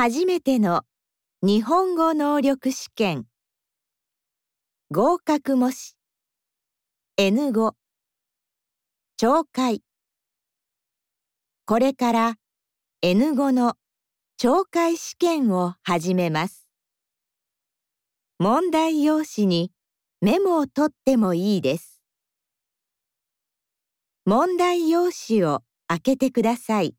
初めての日本語能力試験。合格模試。N5 懲戒。これから N5 の懲戒試験を始めます。問題用紙にメモを取ってもいいです。問題用紙を開けてください。